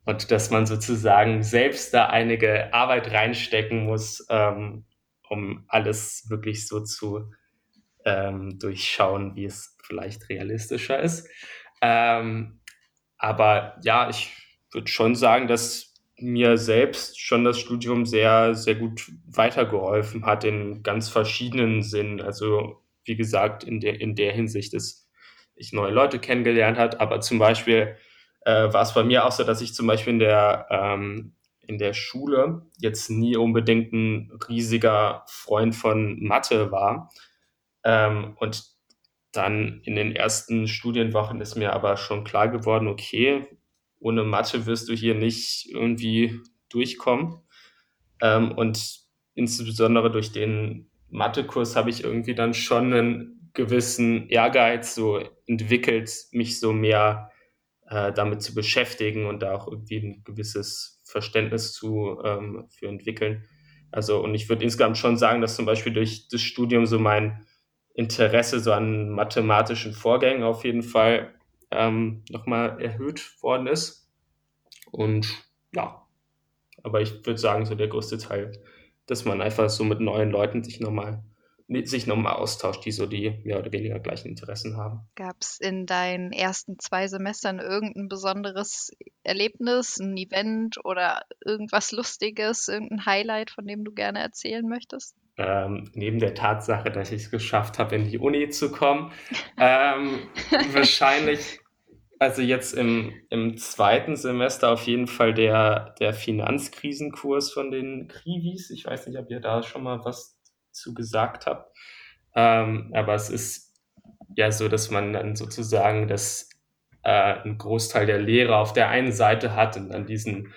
und dass man sozusagen selbst da einige Arbeit reinstecken muss, ähm, um alles wirklich so zu ähm, durchschauen, wie es vielleicht realistischer ist. Ähm, aber ja, ich würde schon sagen, dass mir selbst schon das Studium sehr, sehr gut weitergeholfen hat in ganz verschiedenen Sinnen. Also wie gesagt, in der, in der Hinsicht, dass ich neue Leute kennengelernt habe, aber zum Beispiel äh, war es bei mir auch so, dass ich zum Beispiel in der, ähm, in der Schule jetzt nie unbedingt ein riesiger Freund von Mathe war. Ähm, und dann in den ersten Studienwochen ist mir aber schon klar geworden, okay, ohne Mathe wirst du hier nicht irgendwie durchkommen. Ähm, und insbesondere durch den Mathekurs habe ich irgendwie dann schon einen gewissen Ehrgeiz so entwickelt, mich so mehr äh, damit zu beschäftigen und da auch irgendwie ein gewisses Verständnis zu ähm, für entwickeln. Also und ich würde insgesamt schon sagen, dass zum Beispiel durch das Studium so mein Interesse so an mathematischen Vorgängen auf jeden Fall ähm, nochmal erhöht worden ist. Und ja, aber ich würde sagen, so der größte Teil, dass man einfach so mit neuen Leuten sich nochmal sich nochmal austauscht, die so die mehr oder weniger gleichen Interessen haben.
Gab es in deinen ersten zwei Semestern irgendein besonderes Erlebnis, ein Event oder irgendwas Lustiges, irgendein Highlight, von dem du gerne erzählen möchtest?
Ähm, neben der Tatsache, dass ich es geschafft habe, in die Uni zu kommen, ähm, wahrscheinlich also jetzt im, im zweiten Semester auf jeden Fall der, der Finanzkrisenkurs von den Krivis. Ich weiß nicht, ob ihr da schon mal was zu gesagt habt. Ähm, aber es ist ja so, dass man dann sozusagen das äh, einen Großteil der Lehre auf der einen Seite hat und dann diesen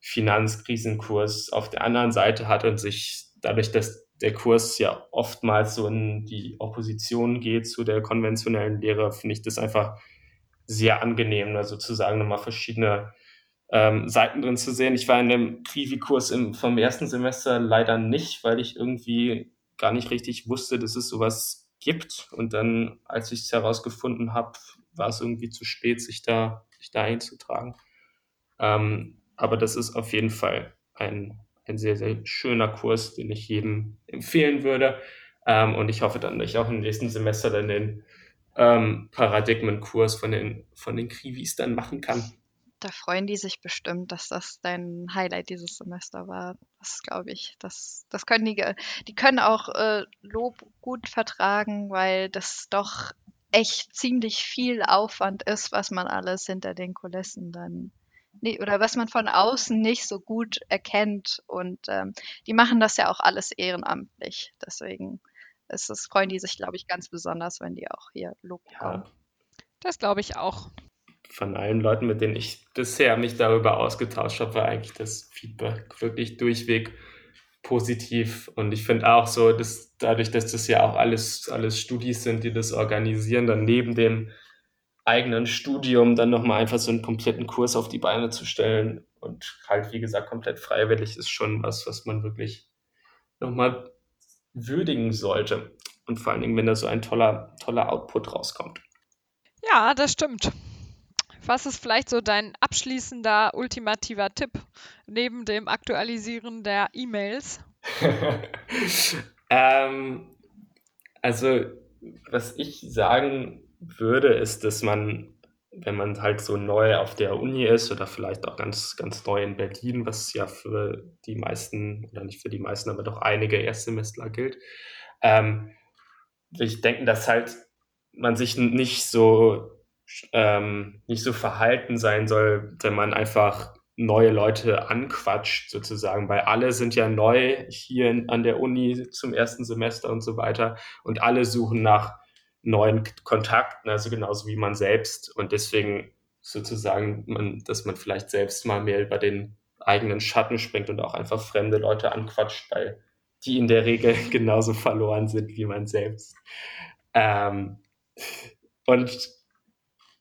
Finanzkrisenkurs auf der anderen Seite hat und sich dadurch, dass der Kurs ja oftmals so in die Opposition geht zu der konventionellen Lehre, finde ich das einfach sehr angenehm, da sozusagen nochmal verschiedene ähm, Seiten drin zu sehen. Ich war in dem Krivi-Kurs vom ersten Semester leider nicht, weil ich irgendwie gar nicht richtig wusste, dass es sowas gibt. Und dann, als ich es herausgefunden habe, war es irgendwie zu spät, sich da, sich da einzutragen. Ähm, aber das ist auf jeden Fall ein, ein sehr, sehr schöner Kurs, den ich jedem empfehlen würde. Ähm, und ich hoffe dann, dass ich auch im nächsten Semester dann den ähm, Paradigmenkurs von den, von den Krivis dann machen kann.
Da freuen die sich bestimmt, dass das dein Highlight dieses Semester war. Das glaube ich. Das, das können die, die können auch äh, Lob gut vertragen, weil das doch echt ziemlich viel Aufwand ist, was man alles hinter den Kulissen dann oder was man von außen nicht so gut erkennt. Und ähm, die machen das ja auch alles ehrenamtlich. Deswegen ist es, freuen die sich, glaube ich, ganz besonders, wenn die auch hier Lob. Ja.
Das glaube ich auch.
Von allen Leuten, mit denen ich bisher mich darüber ausgetauscht habe, war eigentlich das Feedback wirklich durchweg positiv. Und ich finde auch so, dass dadurch, dass das ja auch alles, alles Studis sind, die das organisieren, dann neben dem eigenen Studium dann nochmal einfach so einen kompletten Kurs auf die Beine zu stellen und halt, wie gesagt, komplett freiwillig ist schon was, was man wirklich nochmal würdigen sollte. Und vor allen Dingen, wenn da so ein toller, toller Output rauskommt.
Ja, das stimmt. Was ist vielleicht so dein abschließender ultimativer Tipp neben dem Aktualisieren der E-Mails?
ähm, also was ich sagen würde, ist, dass man, wenn man halt so neu auf der Uni ist oder vielleicht auch ganz, ganz neu in Berlin, was ja für die meisten, oder nicht für die meisten, aber doch einige Erstsemestler gilt, ähm, ich denke, dass halt man sich nicht so ähm, nicht so verhalten sein soll, wenn man einfach neue Leute anquatscht, sozusagen, weil alle sind ja neu hier an der Uni zum ersten Semester und so weiter und alle suchen nach neuen Kontakten, also genauso wie man selbst und deswegen sozusagen, man, dass man vielleicht selbst mal mehr über den eigenen Schatten springt und auch einfach fremde Leute anquatscht, weil die in der Regel genauso verloren sind wie man selbst. Ähm, und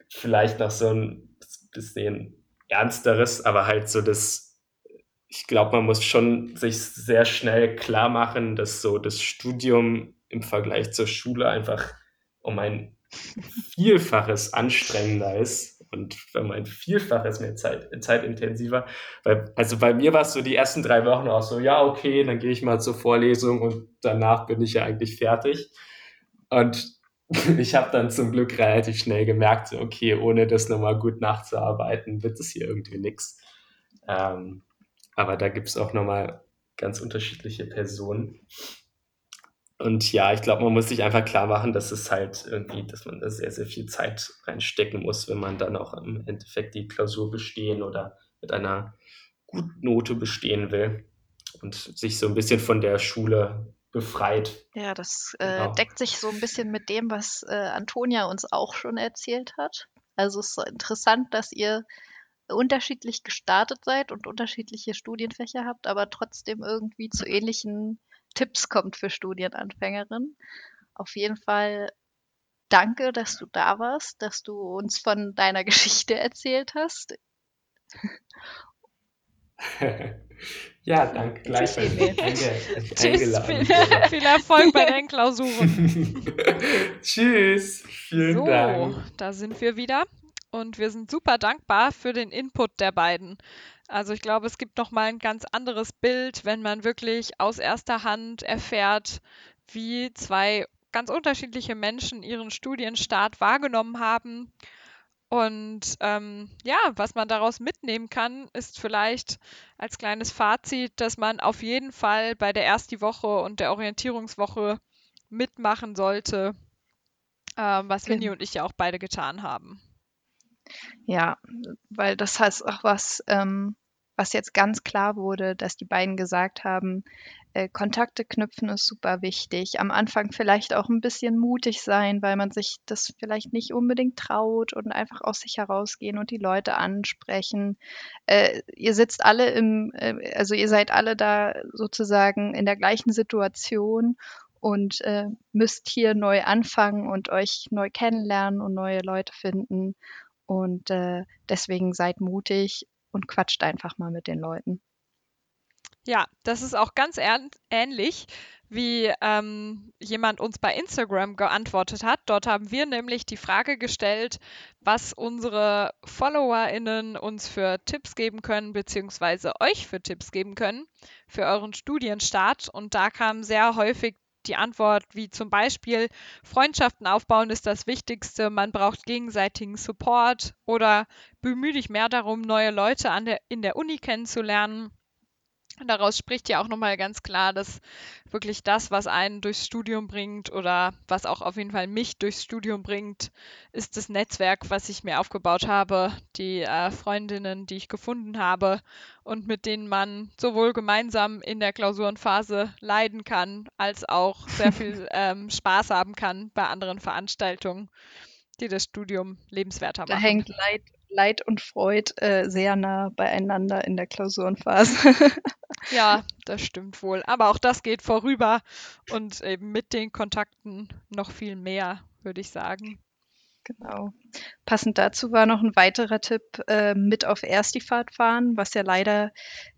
vielleicht noch so ein bisschen ernsteres, aber halt so das, ich glaube, man muss schon sich sehr schnell klar machen, dass so das Studium im Vergleich zur Schule einfach um ein Vielfaches anstrengender ist und wenn man ein Vielfaches mehr Zeit, zeitintensiver. Weil, also bei mir war es so die ersten drei Wochen auch so, ja, okay, dann gehe ich mal zur Vorlesung und danach bin ich ja eigentlich fertig. Und ich habe dann zum Glück relativ schnell gemerkt, okay, ohne das nochmal gut nachzuarbeiten, wird es hier irgendwie nichts. Ähm, aber da gibt es auch nochmal ganz unterschiedliche Personen. Und ja, ich glaube, man muss sich einfach klar machen, dass es halt irgendwie, dass man da sehr, sehr viel Zeit reinstecken muss, wenn man dann auch im Endeffekt die Klausur bestehen oder mit einer guten Note bestehen will und sich so ein bisschen von der Schule befreit.
Ja, das äh, genau. deckt sich so ein bisschen mit dem, was äh, Antonia uns auch schon erzählt hat. Also es ist interessant, dass ihr unterschiedlich gestartet seid und unterschiedliche Studienfächer habt, aber trotzdem irgendwie zu ähnlichen Tipps kommt für Studienanfängerinnen. Auf jeden Fall danke, dass du da warst, dass du uns von deiner Geschichte erzählt hast.
Ja, danke gleichfalls.
Tschüss, viel, viel, Erfolg bei deinen Klausuren.
Tschüss, vielen
so,
Dank.
da sind wir wieder und wir sind super dankbar für den Input der beiden. Also ich glaube, es gibt noch mal ein ganz anderes Bild, wenn man wirklich aus erster Hand erfährt, wie zwei ganz unterschiedliche Menschen ihren Studienstart wahrgenommen haben und ähm, ja, was man daraus mitnehmen kann, ist vielleicht als kleines Fazit, dass man auf jeden Fall bei der Ersti-Woche und der Orientierungswoche mitmachen sollte, äh, was Winnie und ich ja auch beide getan haben.
Ja, weil das heißt auch was, ähm, was jetzt ganz klar wurde, dass die beiden gesagt haben, äh, Kontakte knüpfen ist super wichtig. Am Anfang vielleicht auch ein bisschen mutig sein, weil man sich das vielleicht nicht unbedingt traut und einfach aus sich herausgehen und die Leute ansprechen. Äh, ihr sitzt alle im, äh, also ihr seid alle da sozusagen in der gleichen Situation und äh, müsst hier neu anfangen und euch neu kennenlernen und neue Leute finden. Und äh, deswegen seid mutig und quatscht einfach mal mit den Leuten.
Ja, das ist auch ganz ähnlich, wie ähm, jemand uns bei Instagram geantwortet hat. Dort haben wir nämlich die Frage gestellt, was unsere FollowerInnen uns für Tipps geben können, beziehungsweise euch für Tipps geben können für euren Studienstart. Und da kam sehr häufig die Antwort, wie zum Beispiel Freundschaften aufbauen ist das Wichtigste, man braucht gegenseitigen Support oder bemühe dich mehr darum, neue Leute der, in der Uni kennenzulernen Daraus spricht ja auch nochmal ganz klar, dass wirklich das, was einen durchs Studium bringt oder was auch auf jeden Fall mich durchs Studium bringt, ist das Netzwerk, was ich mir aufgebaut habe, die äh, Freundinnen, die ich gefunden habe und mit denen man sowohl gemeinsam in der Klausurenphase leiden kann, als auch sehr viel ähm, Spaß haben kann bei anderen Veranstaltungen, die das Studium lebenswerter machen.
Da hängt Leid Leid und Freud äh, sehr nah beieinander in der Klausurenphase.
ja, das stimmt wohl. Aber auch das geht vorüber und eben mit den Kontakten noch viel mehr, würde ich sagen.
Genau. Passend dazu war noch ein weiterer Tipp, äh, mit auf Erstifahrt fahren, was ja leider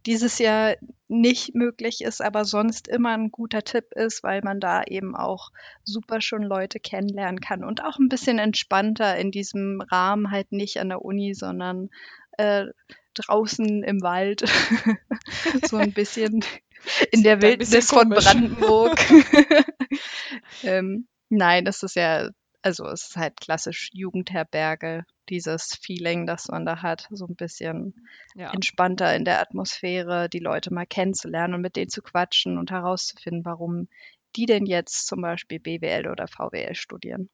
dieses Jahr nicht möglich ist, aber sonst immer ein guter Tipp ist, weil man da eben auch super schon Leute kennenlernen kann und auch ein bisschen entspannter in diesem Rahmen, halt nicht an der Uni, sondern äh, draußen im Wald, so ein bisschen in der Wildnis von Brandenburg. ähm, Nein, das ist ja, also es ist halt klassisch Jugendherberge, dieses Feeling, das man da hat, so ein bisschen
Ja.
entspannter in der Atmosphäre, die Leute mal kennenzulernen und mit denen zu quatschen und herauszufinden, warum die denn jetzt zum Beispiel BWL oder VWL studieren.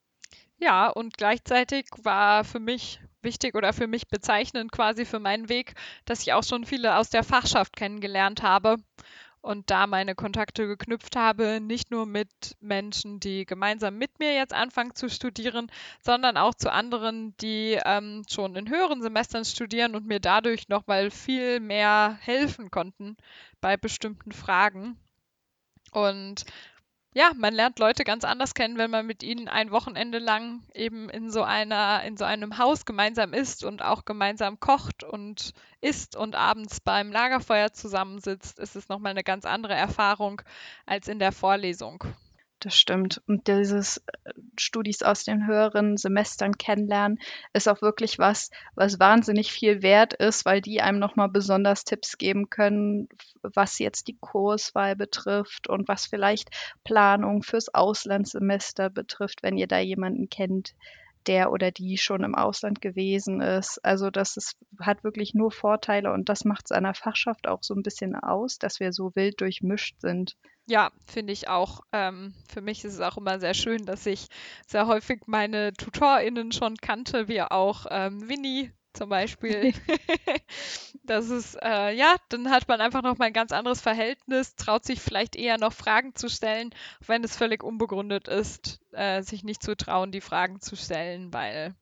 Ja, und gleichzeitig war für mich wichtig oder für mich bezeichnend quasi für meinen Weg, dass ich auch schon viele aus der Fachschaft kennengelernt habe und da meine Kontakte geknüpft habe, nicht nur mit Menschen, die gemeinsam mit mir jetzt anfangen zu studieren, sondern auch zu anderen, die ähm, schon in höheren Semestern studieren und mir dadurch nochmal viel mehr helfen konnten bei bestimmten Fragen. Und ja, man lernt Leute ganz anders kennen, wenn man mit ihnen ein Wochenende lang eben in so einer, in so einem Haus gemeinsam isst und auch gemeinsam kocht und isst und abends beim Lagerfeuer zusammensitzt, ist es nochmal eine ganz andere Erfahrung als in der Vorlesung.
Das stimmt. Und dieses äh, Studis aus den höheren Semestern kennenlernen ist auch wirklich was, was wahnsinnig viel wert ist, weil die einem nochmal besonders Tipps geben können, was jetzt die Kurswahl betrifft und was vielleicht Planung fürs Auslandssemester betrifft, wenn ihr da jemanden kennt, der oder die schon im Ausland gewesen ist. Also das ist, hat wirklich nur Vorteile und das macht es einer Fachschaft auch so ein bisschen aus, dass wir so wild durchmischt sind.
Ja, finde ich auch. Ähm, für mich ist es auch immer sehr schön, dass ich sehr häufig meine TutorInnen schon kannte, wie auch ähm, Winnie zum Beispiel. das ist, äh, ja, dann hat man einfach noch mal ein ganz anderes Verhältnis, traut sich vielleicht eher noch Fragen zu stellen, wenn es völlig unbegründet ist, äh, sich nicht zu trauen, die Fragen zu stellen, weil,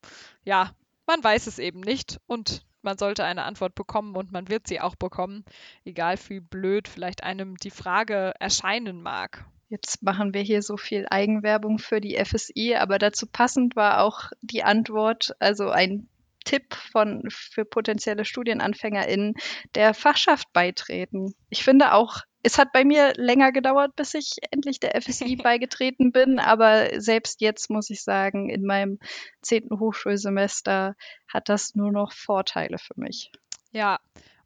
ja, man weiß es eben nicht und man sollte eine Antwort bekommen und man wird sie auch bekommen, egal wie blöd vielleicht einem die Frage erscheinen mag.
Jetzt machen wir hier so viel Eigenwerbung für die FSI, aber dazu passend war auch die Antwort, also ein Tipp von, für potenzielle StudienanfängerInnen der Fachschaft beitreten. Ich finde auch, es hat bei mir länger gedauert, bis ich endlich der FSI beigetreten bin, aber selbst jetzt muss ich sagen, in meinem zehnten Hochschulsemester hat das nur noch Vorteile für mich.
Ja,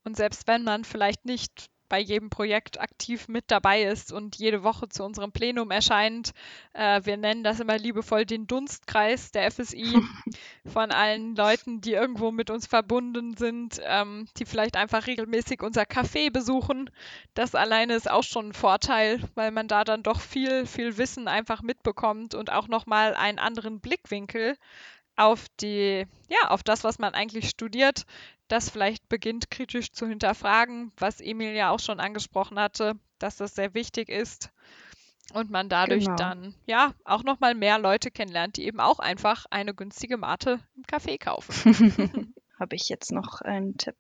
und selbst wenn man vielleicht nicht bei jedem Projekt aktiv mit dabei ist und jede Woche zu unserem Plenum erscheint. Äh, wir nennen das immer liebevoll den Dunstkreis der FSI von allen Leuten, die irgendwo mit uns verbunden sind, ähm, die vielleicht einfach regelmäßig unser Café besuchen. Das alleine ist auch schon ein Vorteil, weil man da dann doch viel, viel Wissen einfach mitbekommt und auch nochmal einen anderen Blickwinkel auf die, ja, auf das, was man eigentlich studiert, das vielleicht beginnt kritisch zu hinterfragen, was Emil ja auch schon angesprochen hatte, dass das sehr wichtig ist und man dadurch
Genau.
dann ja auch noch mal mehr Leute kennenlernt, die eben auch einfach eine günstige Mate im Café kaufen.
Habe ich jetzt noch einen Tipp?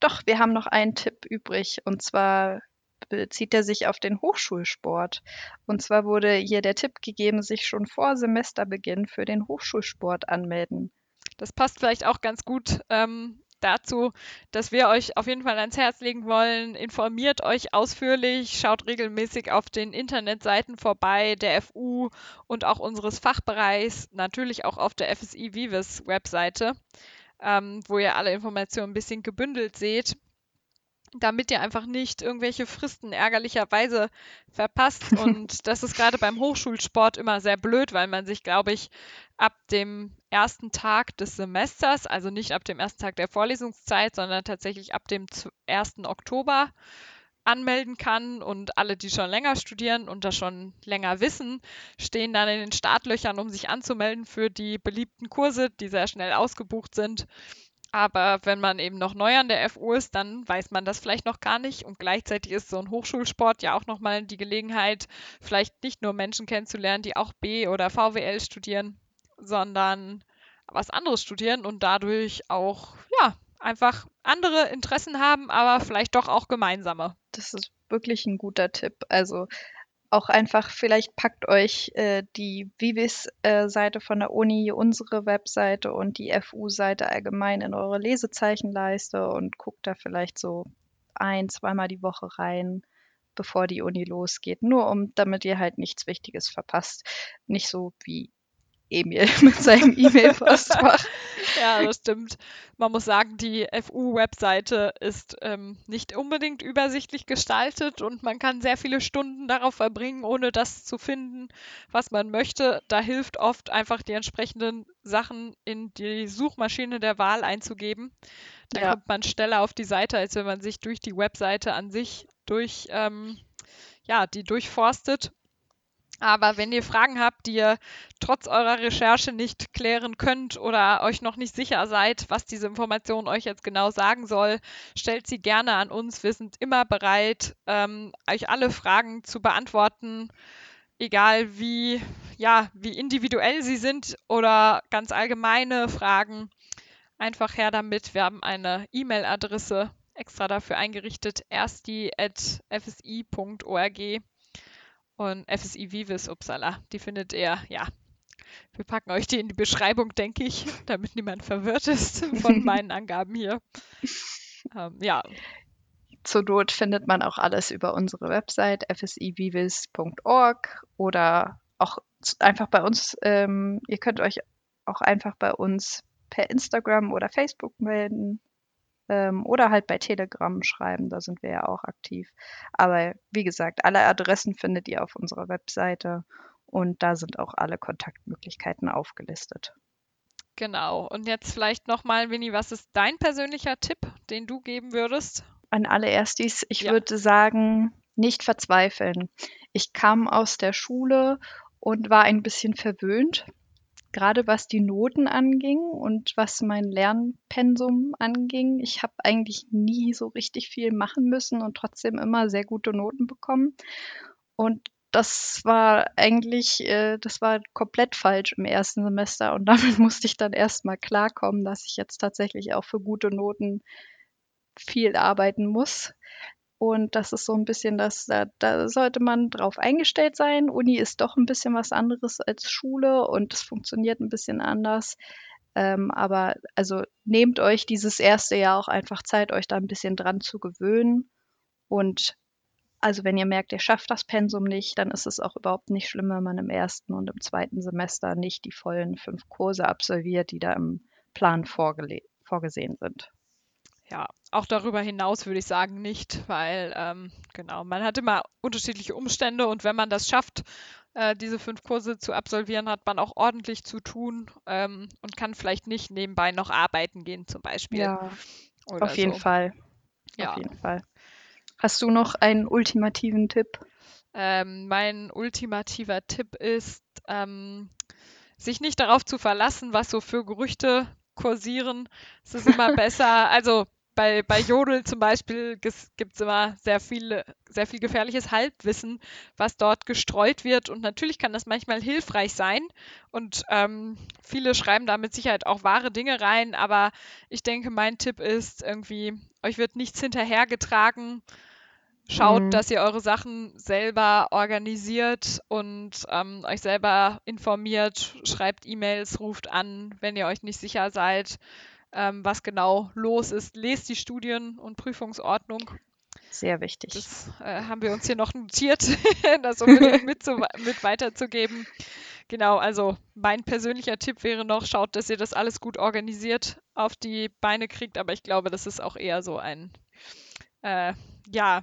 Doch, wir haben noch einen Tipp übrig und zwar bezieht er sich auf den Hochschulsport. Und zwar wurde hier der Tipp gegeben, sich schon vor Semesterbeginn für den Hochschulsport anmelden.
Das passt vielleicht auch ganz gut ähm, dazu, dass wir euch auf jeden Fall ans Herz legen wollen. Informiert euch ausführlich, schaut regelmäßig auf den Internetseiten vorbei, der FU und auch unseres Fachbereichs, natürlich auch auf der FSI Vives Webseite, ähm, wo ihr alle Informationen ein bisschen gebündelt seht damit ihr einfach nicht irgendwelche Fristen ärgerlicherweise verpasst. Und das ist gerade beim Hochschulsport immer sehr blöd, weil man sich, glaube ich, ab dem ersten Tag des Semesters, also nicht ab dem ersten Tag der Vorlesungszeit, sondern tatsächlich ab dem 1. Oktober anmelden kann und alle, die schon länger studieren und das schon länger wissen, stehen dann in den Startlöchern, um sich anzumelden für die beliebten Kurse, die sehr schnell ausgebucht sind. Aber wenn man eben noch neu an der FU ist, dann weiß man das vielleicht noch gar nicht. Und gleichzeitig ist so ein Hochschulsport ja auch nochmal die Gelegenheit, vielleicht nicht nur Menschen kennenzulernen, die auch B oder VWL studieren, sondern was anderes studieren und dadurch auch, ja, einfach andere Interessen haben, aber vielleicht doch auch gemeinsame.
Das ist wirklich ein guter Tipp. Also auch einfach, vielleicht packt euch äh, die Vivis-Seite von der Uni, unsere Webseite und die FU-Seite allgemein in eure Lesezeichenleiste und guckt da vielleicht so ein, zweimal die Woche rein, bevor die Uni losgeht. Nur um, damit ihr halt nichts Wichtiges verpasst. Nicht so wie Emil mit seinem E-Mail-Postfach.
ja, das stimmt. Man muss sagen, die FU-Webseite ist ähm, nicht unbedingt übersichtlich gestaltet und man kann sehr viele Stunden darauf verbringen, ohne das zu finden, was man möchte. Da hilft oft einfach die entsprechenden Sachen in die Suchmaschine der Wahl einzugeben. Dann
Ja.
kommt man schneller auf die Seite, als wenn man sich durch die Webseite an sich durch, ähm, ja, die durchforstet. Aber wenn ihr Fragen habt, die ihr trotz eurer Recherche nicht klären könnt oder euch noch nicht sicher seid, was diese Information euch jetzt genau sagen soll, stellt sie gerne an uns. Wir sind immer bereit, ähm, euch alle Fragen zu beantworten, egal wie, ja, wie individuell sie sind oder ganz allgemeine Fragen. Einfach her damit. Wir haben eine E-Mail-Adresse extra dafür eingerichtet, ersti.fsi.org und FSI Vivis Uppsala. Die findet ihr, ja. Wir packen euch die in die Beschreibung, denke ich, damit niemand verwirrt ist von meinen Angaben hier. Ähm, ja,
Zur Not findet man auch alles über unsere Website fsivivis.org oder auch einfach bei uns. Ähm, ihr könnt euch auch einfach bei uns per Instagram oder Facebook melden ähm, oder halt bei Telegram schreiben. Da sind wir ja auch aktiv. Aber wie gesagt, alle Adressen findet ihr auf unserer Webseite und da sind auch alle Kontaktmöglichkeiten aufgelistet.
genau. Und jetzt vielleicht nochmal, Winnie, was ist dein persönlicher Tipp, den du geben würdest?
An alle Erstis, ich
Ja.
würde sagen, nicht verzweifeln. Ich kam aus der Schule und war ein bisschen verwöhnt, gerade was die Noten anging und was mein Lernpensum anging. Ich habe eigentlich nie so richtig viel machen müssen und trotzdem immer sehr gute Noten bekommen. Und das war eigentlich, äh, das war komplett falsch im ersten Semester und damit musste ich dann erstmal klarkommen, dass ich jetzt tatsächlich auch für gute Noten viel arbeiten muss. Und das ist so ein bisschen das, da, da sollte man drauf eingestellt sein. Uni ist doch ein bisschen was anderes als Schule und es funktioniert ein bisschen anders. Ähm, aber also nehmt euch dieses erste Jahr auch einfach Zeit, euch da ein bisschen dran zu gewöhnen. Und also wenn ihr merkt, ihr schafft das Pensum nicht, dann ist es auch überhaupt nicht schlimm, wenn man im ersten und im zweiten Semester nicht die vollen fünf Kurse absolviert, die da im Plan vorgesehen sind.
Ja, auch darüber hinaus würde ich sagen nicht, weil ähm, genau, man hat immer unterschiedliche Umstände und wenn man das schafft, äh, diese fünf Kurse zu absolvieren, hat man auch ordentlich zu tun ähm, und kann vielleicht nicht nebenbei noch arbeiten gehen zum Beispiel.
Ja,
oder
auf jeden
so.
Fall.
Ja.
Auf jeden Fall. Hast du noch einen ultimativen Tipp?
Ähm, mein ultimativer Tipp ist, ähm, sich nicht darauf zu verlassen, was so für Gerüchte kursieren. Es ist immer besser, also bei, bei Jodel zum Beispiel gibt es immer sehr, viele, sehr viel gefährliches Halbwissen, was dort gestreut wird. Und natürlich kann das manchmal hilfreich sein. Und ähm, viele schreiben da mit Sicherheit auch wahre Dinge rein. Aber ich denke, mein Tipp ist irgendwie, euch wird nichts hinterhergetragen. Schaut,
Mhm.
dass ihr eure Sachen selber organisiert und ähm, euch selber informiert, schreibt E-Mails, ruft an, wenn ihr euch nicht sicher seid, ähm, was genau los ist. Lest die Studien- und Prüfungsordnung.
Sehr wichtig.
Das äh, haben wir uns hier noch notiert, das unbedingt mit, zu, mit weiterzugeben. Genau, also mein persönlicher Tipp wäre noch, schaut, dass ihr das alles gut organisiert auf die Beine kriegt, aber ich glaube, das ist auch eher so ein, äh, ja,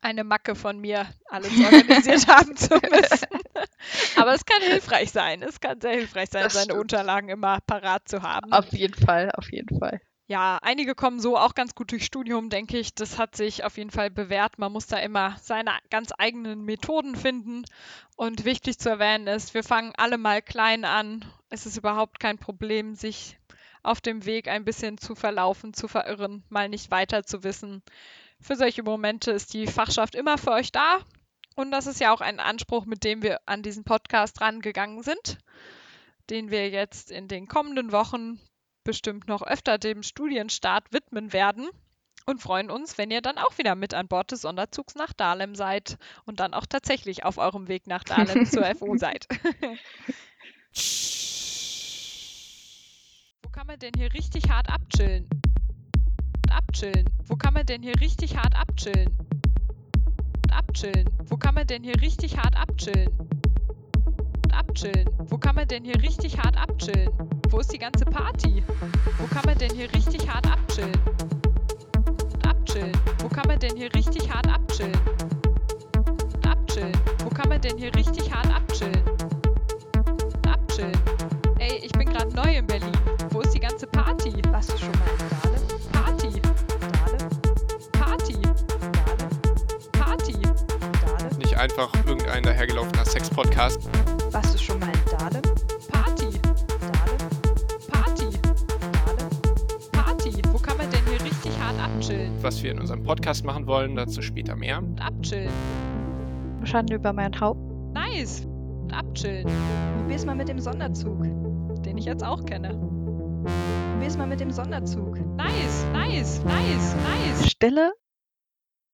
eine Macke von mir, alles organisiert haben zu müssen. Aber es kann hilfreich sein. Es kann sehr hilfreich sein,
Das
seine
stimmt.
Unterlagen immer parat zu haben.
Auf jeden Fall, auf jeden Fall.
Ja, einige kommen so auch ganz gut durch Studium, denke ich. Das hat sich auf jeden Fall bewährt. Man muss da immer seine ganz eigenen Methoden finden. Und wichtig zu erwähnen ist, wir fangen alle mal klein an. Es ist überhaupt kein Problem, sich auf dem Weg ein bisschen zu verlaufen, zu verirren, mal nicht weiter zu wissen. Für solche Momente ist die Fachschaft immer für euch da. Und das ist ja auch ein Anspruch, mit dem wir an diesen Podcast rangegangen sind, den wir jetzt in den kommenden Wochen bestimmt noch öfter dem Studienstart widmen werden und freuen uns, wenn ihr dann auch wieder mit an Bord des Sonderzugs nach Dahlem seid und dann auch tatsächlich auf eurem Weg nach Dahlem zur FU seid. Wo kann man denn hier richtig hart abchillen? Abchillen. Wo kann man denn hier richtig hart abchillen? Abchillen. Wo kann man denn hier richtig hart abchillen? abchillen? Wo kann man denn hier richtig hart abchillen? Wo ist die ganze Party? Wo kann man denn hier richtig hart abchillen? Abchillen. Wo kann man denn hier richtig hart abchillen? Abchillen. Wo kann man denn hier richtig hart abchillen? Abchillen. Ey, ich bin gerade neu in Berlin. Wo ist die ganze Party?
Warst du schon mal
einfach irgendein dahergelaufener Sex-Podcast.
Warst du schon mal in Dahlem?
Party.
Dahlem?
Party.
Dahlem?
Party. Wo kann man denn hier richtig hart abchillen?
Was wir in unserem Podcast machen wollen, dazu später mehr.
Abchillen.
Schande über mein Haupt.
Nice. Abchillen.
Probier's mal mit dem Sonderzug.
Den ich jetzt auch kenne.
Probier's mal mit dem Sonderzug.
Nice, nice, nice, nice.
Stille